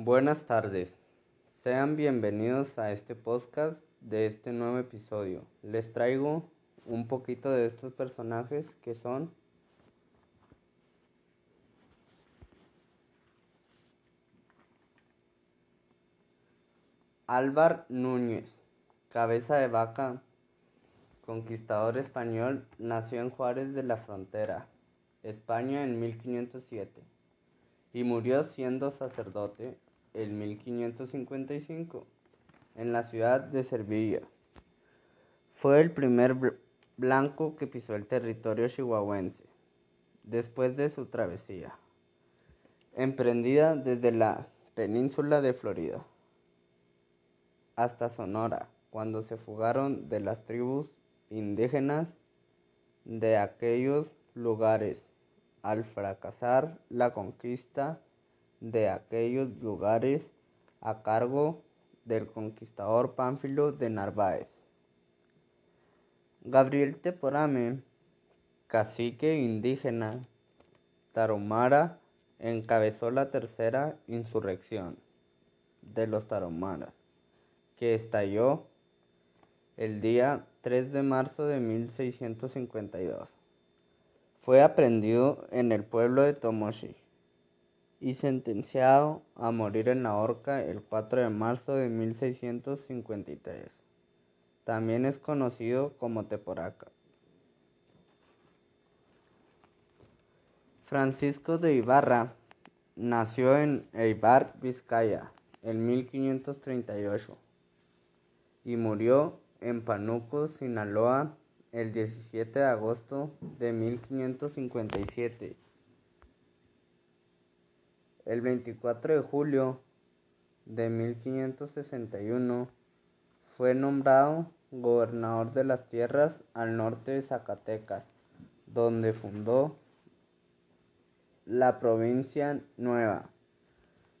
Buenas tardes, sean bienvenidos a este podcast de este nuevo episodio. Les traigo un poquito de estos personajes que son Álvar Núñez, cabeza de vaca, conquistador español, nació en Juárez de la Frontera, España en 1507 y murió siendo sacerdote en 1555 en la ciudad de Sevilla. Fue el primer blanco que pisó el territorio chihuahuense después de su travesía, emprendida desde la península de Florida hasta Sonora, cuando se fugaron de las tribus indígenas de aquellos lugares al fracasar la conquista de aquellos lugares a cargo del conquistador Pánfilo de Narváez. Gabriel Teporame, cacique indígena tarahumara, encabezó la tercera insurrección de los tarahumaras que estalló el día 3 de marzo de 1652. Fue aprendido en el pueblo de Tomoshi y sentenciado a morir en la horca el 4 de marzo de 1653. También es conocido como Teporaca. Francisco de Ibarra nació en Eibar, Vizcaya, en 1538 y murió en Panuco, Sinaloa, el 17 de agosto de 1557. El 24 de julio de 1561 fue nombrado gobernador de las tierras al norte de Zacatecas, donde fundó la provincia nueva,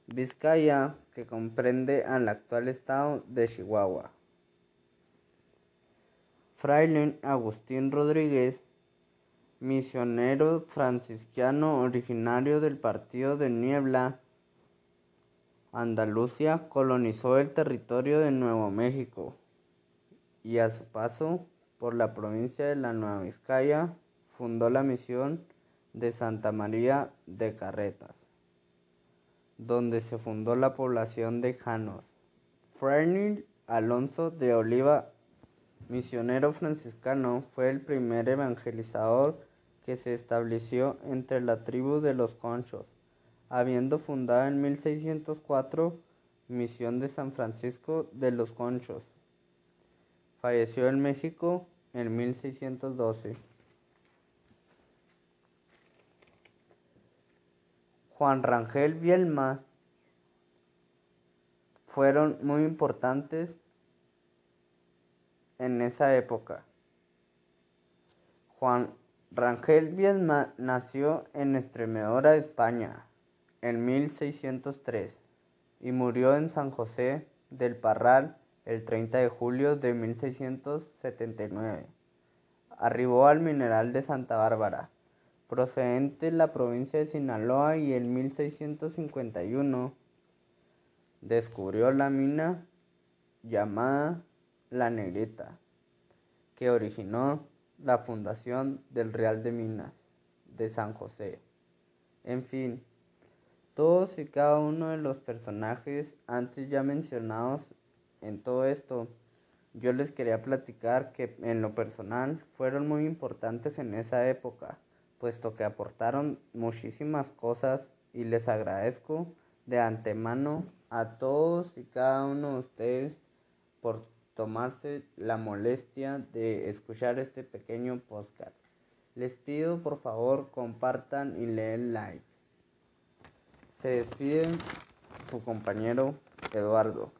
Vizcaya, que comprende al actual estado de Chihuahua. Fraile Agustín Rodríguez, misionero franciscano originario del partido de Niebla, Andalucía, colonizó el territorio de Nuevo México y a su paso por la provincia de la Nueva Vizcaya fundó la misión de Santa María de Carretas, donde se fundó la población de Janos. Fray Alonso de Oliva misionero franciscano, fue el primer evangelizador que se estableció entre la tribu de los Conchos, habiendo fundado en 1604 Misión de San Francisco de los Conchos. Falleció en México en 1612. Juan Rangel Bielma fueron muy importantes en esa época. Juan Rangel Viedma nació en Extremadura, España, en 1603 y murió en San José del Parral el 30 de julio de 1679. Arribó al mineral de Santa Bárbara, procedente de la provincia de Sinaloa y en 1651 descubrió la mina llamada la Negrita, que originó la fundación del Real de Minas de San José. En fin, todos y cada uno de los personajes antes ya mencionados en todo esto, yo les quería platicar que en lo personal fueron muy importantes en esa época, puesto que aportaron muchísimas cosas y les agradezco de antemano a todos y cada uno de ustedes por tomarse la molestia de escuchar este pequeño podcast. Les pido por favor compartan y leen like. Se despide su compañero Eduardo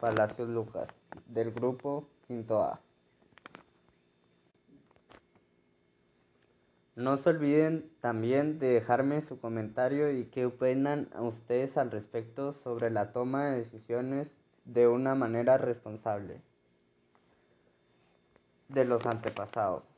Palacios Lucas del grupo Quinto A. No se olviden también de dejarme su comentario y qué opinan ustedes al respecto sobre la toma de decisiones de una manera responsable de los antepasados.